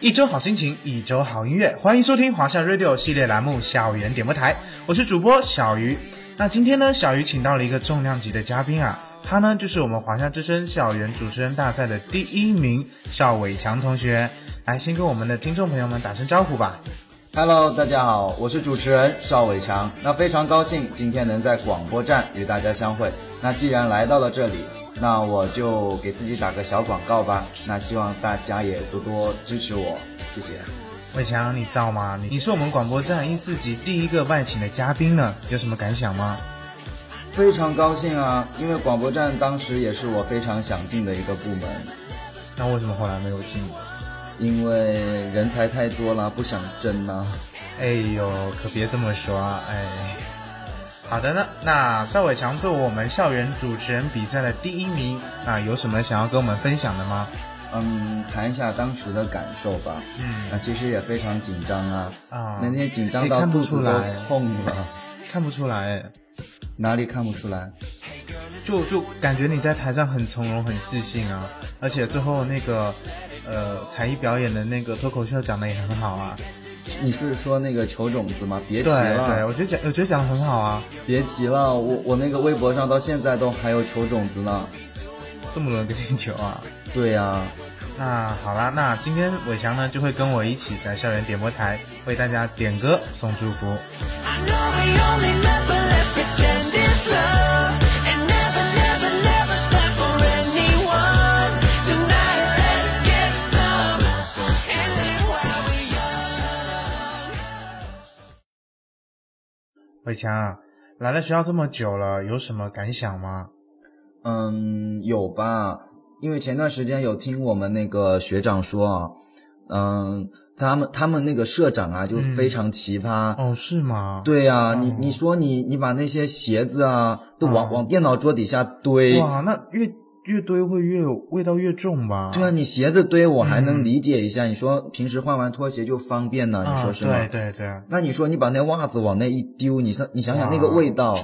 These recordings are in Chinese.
一周好心情，一周好音乐，欢迎收听华夏 Radio 系列栏目《校园点播台》，我是主播小鱼。那今天呢，小鱼请到了一个重量级的嘉宾啊，他呢就是我们华夏之声校园主持人大赛的第一名邵伟强同学。来，先跟我们的听众朋友们打声招呼吧。Hello，大家好，我是主持人邵伟强。那非常高兴今天能在广播站与大家相会。那既然来到了这里。那我就给自己打个小广告吧。那希望大家也多多支持我，谢谢。伟强，你造吗？你是我们广播站一四级第一个外请的嘉宾呢，有什么感想吗？非常高兴啊，因为广播站当时也是我非常想进的一个部门。那为什么后来没有进？因为人才太多了，不想争呢。哎呦，可别这么说，哎。好的呢，那邵伟强作为我们校园主持人比赛的第一名，那有什么想要跟我们分享的吗？嗯，谈一下当时的感受吧。嗯，那其实也非常紧张啊。啊，那天紧张到肚子都痛了。看不出来，哪里看不出来？就就感觉你在台上很从容、很自信啊，而且最后那个呃才艺表演的那个脱口秀讲的也很好啊。你是说那个球种子吗？别提了，对我觉得讲，我觉得讲的很好啊。别提了，我我那个微博上到现在都还有球种子呢。这么多人给你球啊？对呀。那好啦，那今天伟强呢就会跟我一起在校园点播台为大家点歌送祝福。伟强，来了学校这么久了，有什么感想吗？嗯，有吧，因为前段时间有听我们那个学长说啊，嗯，他们他们那个社长啊，就非常奇葩。哦，是吗？对呀，你你说你你把那些鞋子啊，都往往电脑桌底下堆。哇，那越。越堆会越味道越重吧？对啊，你鞋子堆我还能理解一下。你说平时换完拖鞋就方便呢，你说是吗？对对对。那你说你把那袜子往那一丢，你想你想想那个味道，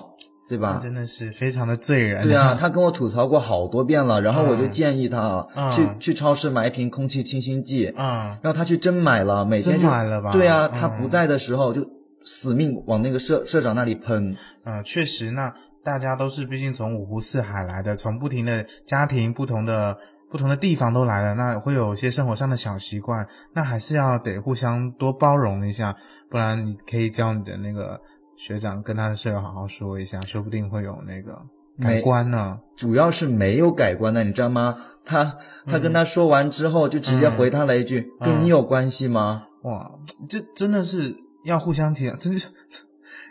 对吧？真的是非常的醉人。对啊，他跟我吐槽过好多遍了，然后我就建议他去去超市买一瓶空气清新剂。嗯。然后他去真买了，每天就买了吧？对啊，他不在的时候就死命往那个社社长那里喷。啊，确实那。大家都是毕竟从五湖四海来的，从不停的家庭、不同的不同的地方都来了，那会有一些生活上的小习惯，那还是要得互相多包容一下，不然你可以叫你的那个学长跟他的舍友好好说一下，说不定会有那个改观呢。主要是没有改观的，你知道吗？他他跟他说完之后，就直接回他了一句：“跟你有关系吗？”哇，这真的是要互相体谅，真是。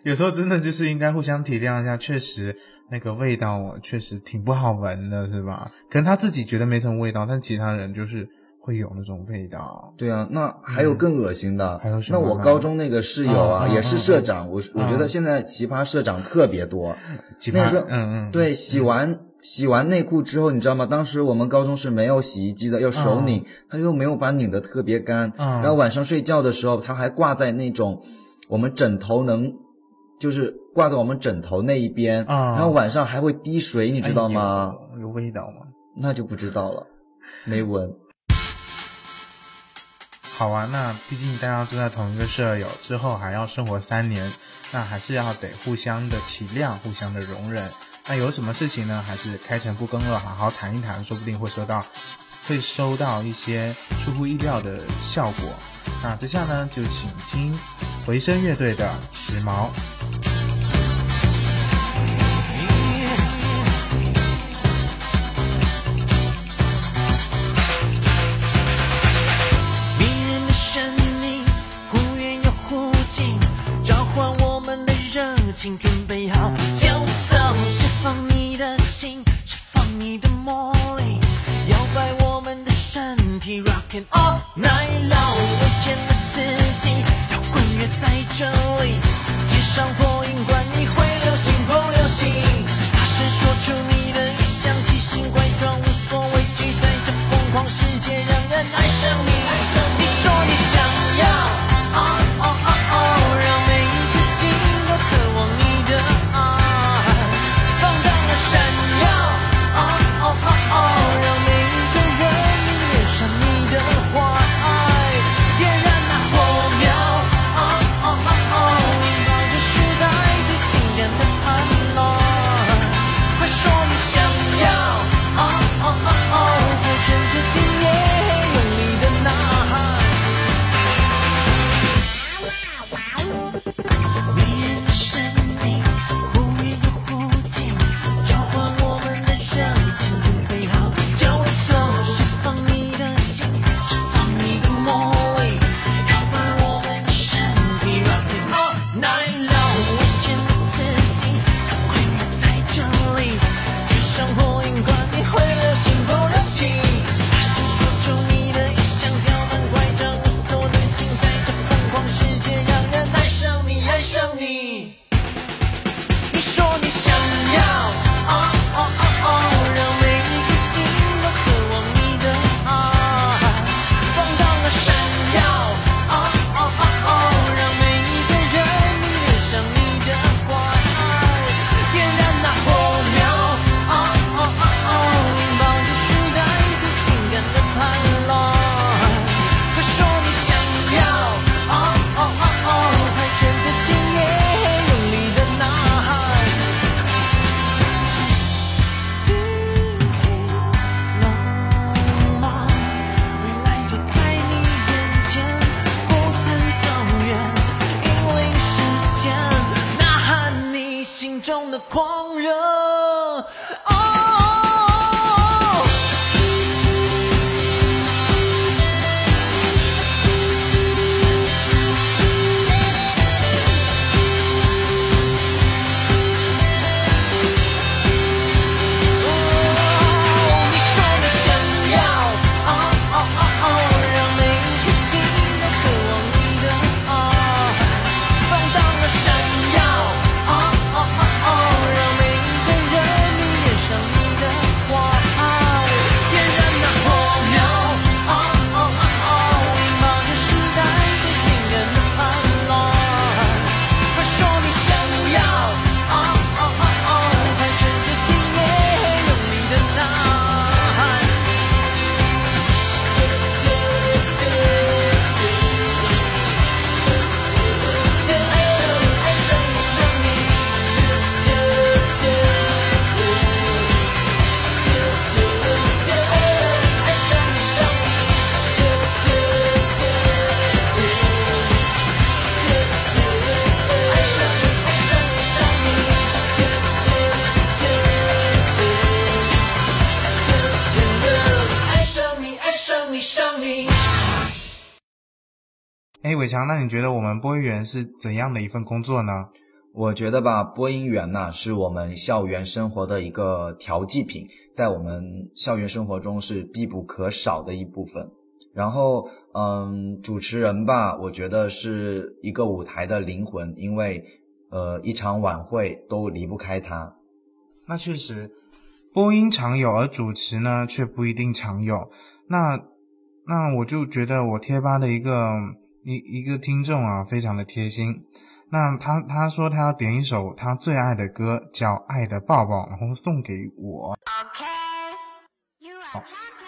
有时候真的就是应该互相体谅一下，确实那个味道确实挺不好闻的，是吧？可能他自己觉得没什么味道，但其他人就是会有那种味道。对啊，那还有更恶心的，还有什么？那我高中那个室友啊，也是社长，我我觉得现在奇葩社长特别多。奇葩，嗯嗯，对，洗完洗完内裤之后，你知道吗？当时我们高中是没有洗衣机的，要手拧，他又没有把拧的特别干，然后晚上睡觉的时候，他还挂在那种我们枕头能。就是挂在我们枕头那一边，然后晚上还会滴水，你知道吗？有味道吗？那就不知道了，没闻。好啊，那毕竟大家住在同一个舍友，之后还要生活三年，那还是要得互相的体谅，互相的容忍。那有什么事情呢？还是开诚布公的好好谈一谈，说不定会收到，会收到一些出乎意料的效果。那接下来呢，就请听回声乐队的《时髦》。这里，街上破音管你会流行不流行？大声说出你的理想，奇形怪状无所畏惧，在这疯狂世界让人爱上你。伟强，那你觉得我们播音员是怎样的一份工作呢？我觉得吧，播音员呢是我们校园生活的一个调剂品，在我们校园生活中是必不可少的一部分。然后，嗯，主持人吧，我觉得是一个舞台的灵魂，因为，呃，一场晚会都离不开他。那确实，播音常有，而主持呢却不一定常有。那，那我就觉得我贴吧的一个一一个听众啊，非常的贴心。那他他说他要点一首他最爱的歌，叫《爱的抱抱》，然后送给我。好，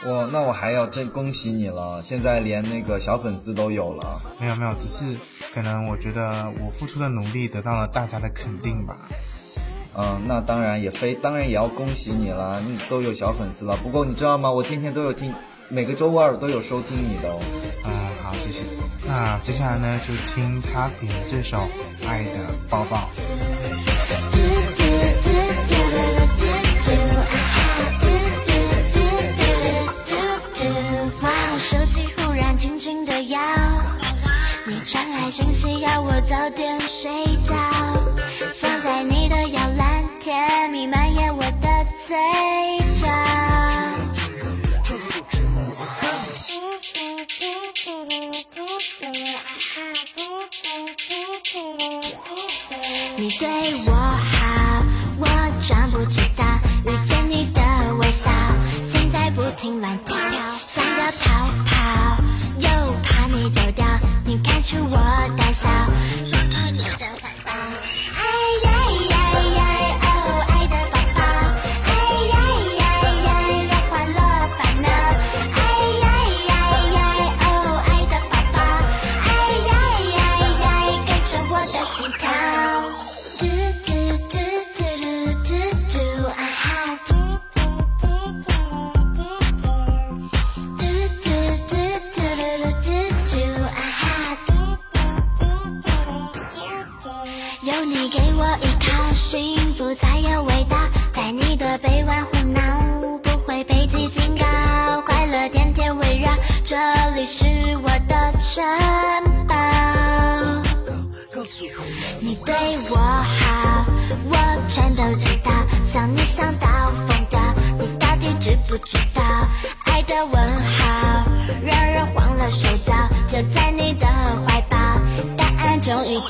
我那我还要真恭喜你了，现在连那个小粉丝都有了。没有没有，只是可能我觉得我付出的努力得到了大家的肯定吧。嗯，那当然也非当然也要恭喜你了，你都有小粉丝了。不过你知道吗？我天天都有听，每个周二都有收听你的哦。嗯，好，谢谢。那接下来呢，就听他点这首《爱的抱抱》。手机忽然轻轻的摇，你传来讯息要我早点睡觉，想在你的摇篮，甜蜜蔓延我的嘴你对我好，我装不知道。遇见你的微笑，现在不停乱跳，想要逃跑，又怕你走掉。你看出我胆小，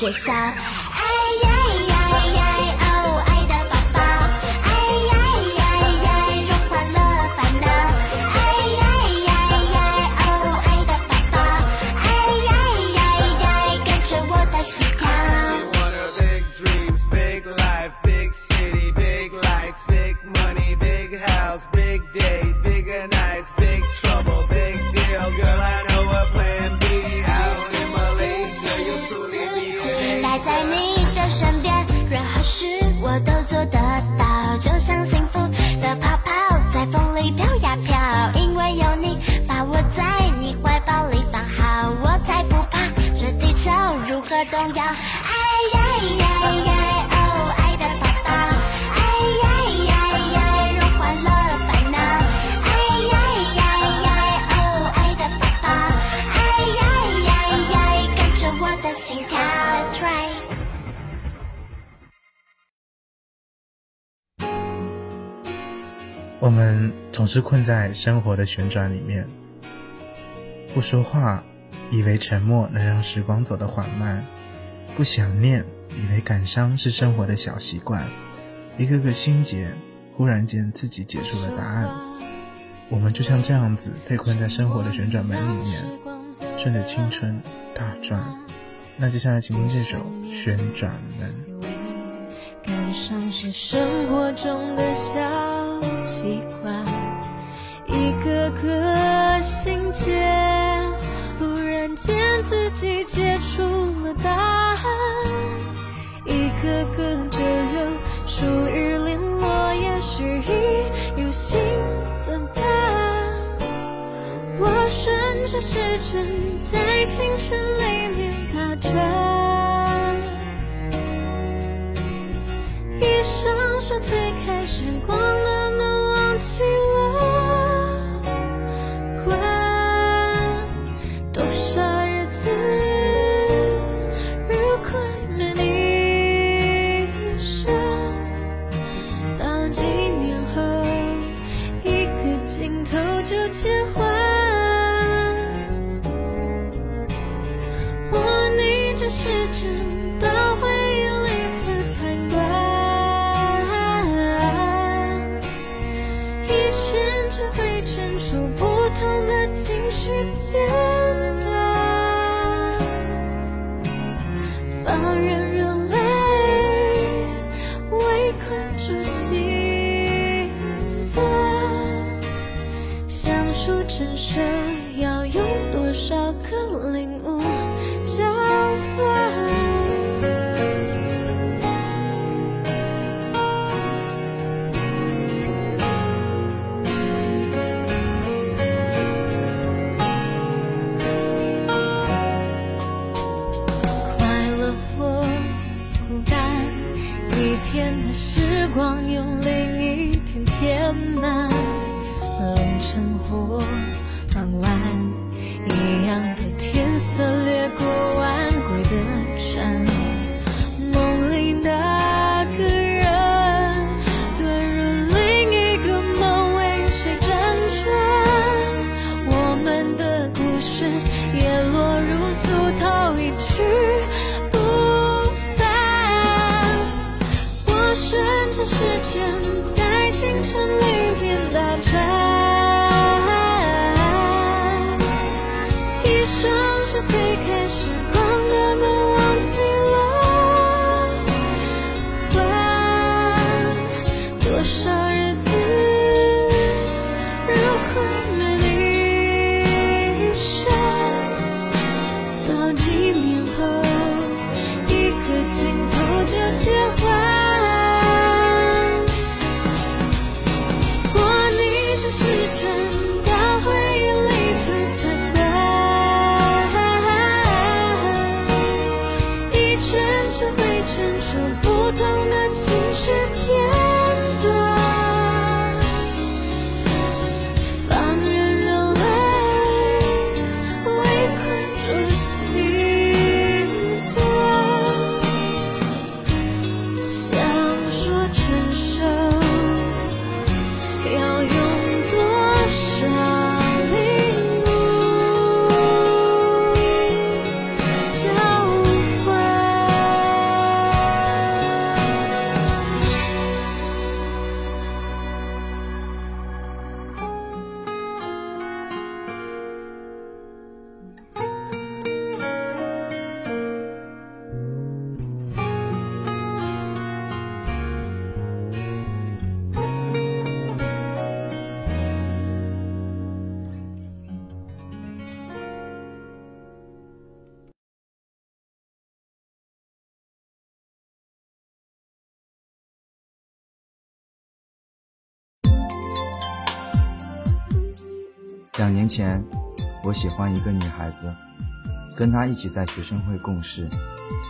解散。动摇。哎呀呀呀，爱的抱抱。哎呀呀呀，让欢乐烦恼。哎呀呀呀，哦，爱的抱抱。哎呀呀呀，跟着我的心跳。我们总是困在生活的旋转里面，不说话，以为沉默能让时光走得缓慢；不想念，以为感伤是生活的小习惯。一个个心结，忽然间自己解出了答案。我们就像这样子被困在生活的旋转门里面，顺着青春打转。那接下来，请听这首《旋转门》。感伤是生活中的小习惯，一个个心结，然间自己解出了答案，一个个就有属于零落，也许已有新的伴。我顺着时针在青春里面打转。一双手推开时光的门，忘记两年前，我喜欢一个女孩子，跟她一起在学生会共事，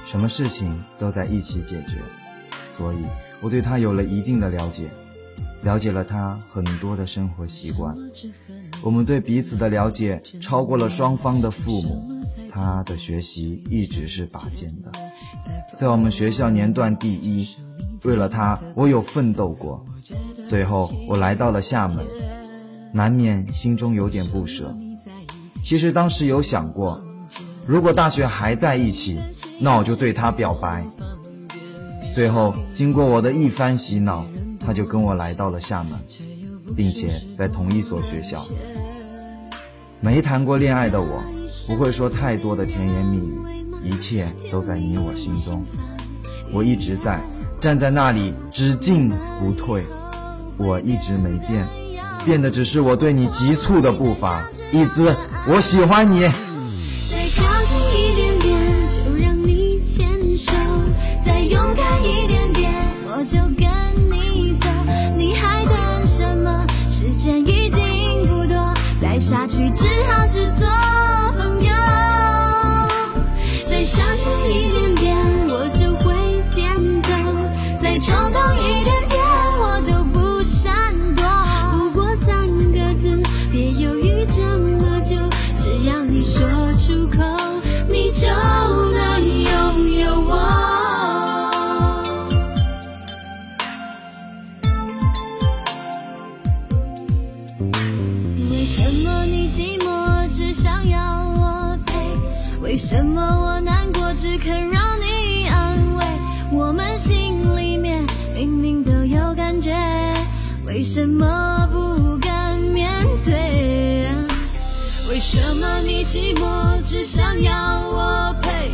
什么事情都在一起解决，所以我对她有了一定的了解，了解了她很多的生活习惯。我们对彼此的了解超过了双方的父母。她的学习一直是拔尖的，在我们学校年段第一。为了她，我有奋斗过。最后，我来到了厦门。难免心中有点不舍。其实当时有想过，如果大学还在一起，那我就对他表白。最后经过我的一番洗脑，他就跟我来到了厦门，并且在同一所学校。没谈过恋爱的我，不会说太多的甜言蜜语，一切都在你我心中。我一直在站在那里，只进不退，我一直没变。变的只是我对你急促的步伐，一姿，我喜欢你。再靠近一点点，就让你牵手；再勇敢一点点，我就跟你走。你还等什么？时间已经不多，再下去寂寞只想要我陪？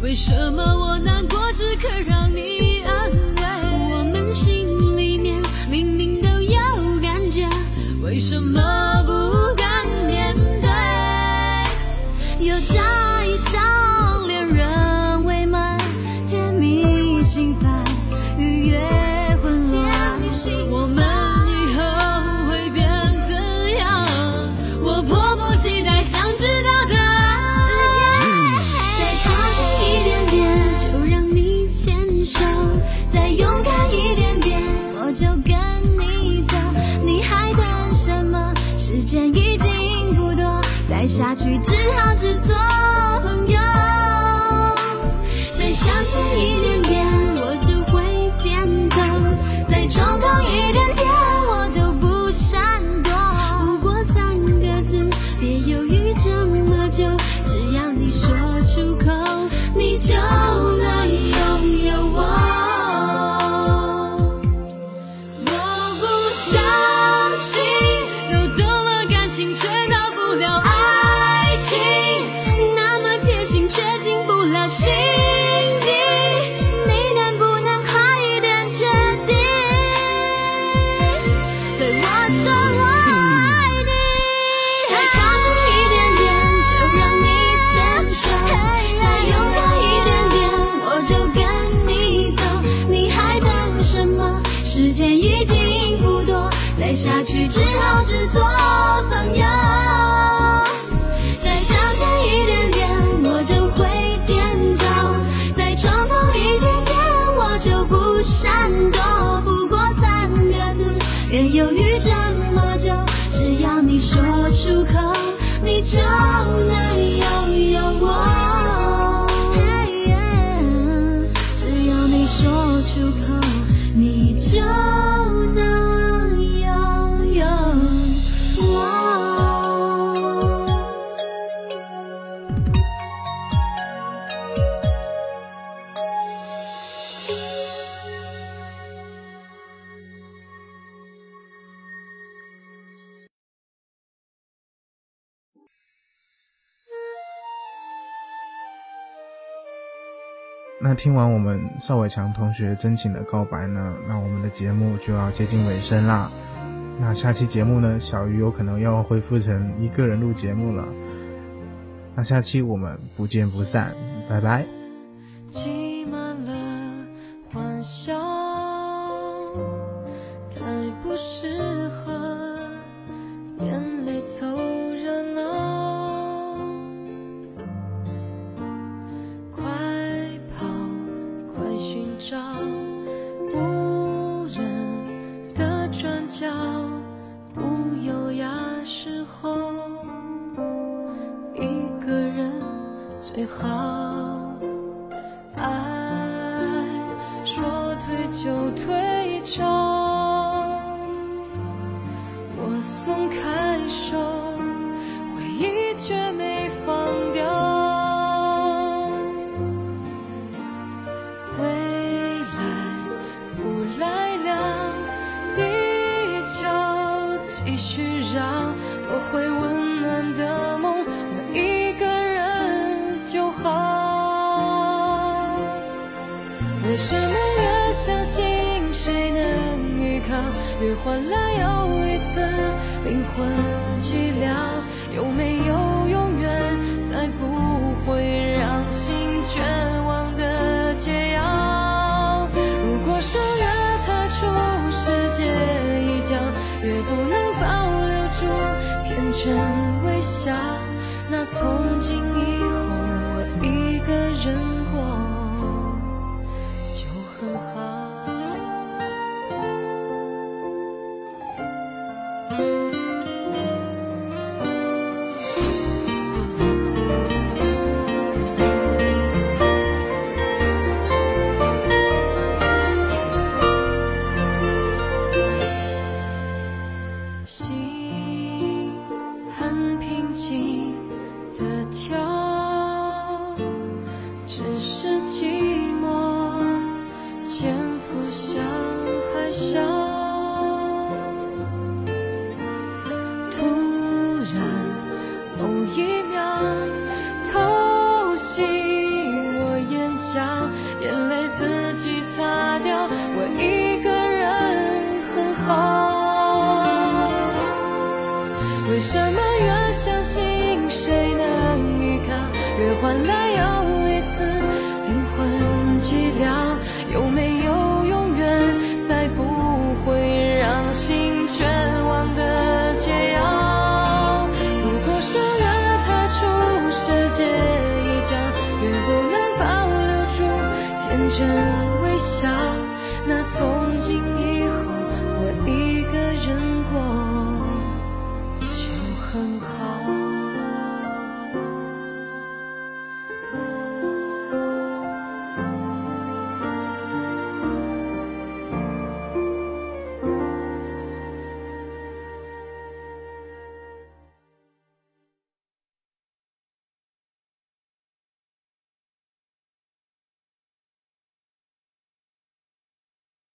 为什么我难过只肯让你安慰？我们心里面明明都有感觉，为什么爱，下去只好只做朋友。再向前一点点，我就会点头；再冲动那听完我们邵伟强同学真情的告白呢，那我们的节目就要接近尾声啦。那下期节目呢，小鱼有可能要恢复成一个人录节目了。那下期我们不见不散，拜拜。笑，不优雅时候，一个人最好。为什么越相信谁能依靠，越换来又一次灵魂寂寥？有没有永远才不会让心绝望的解药？如果说越踏出世界一角，越不能保留住天真微笑，那从今以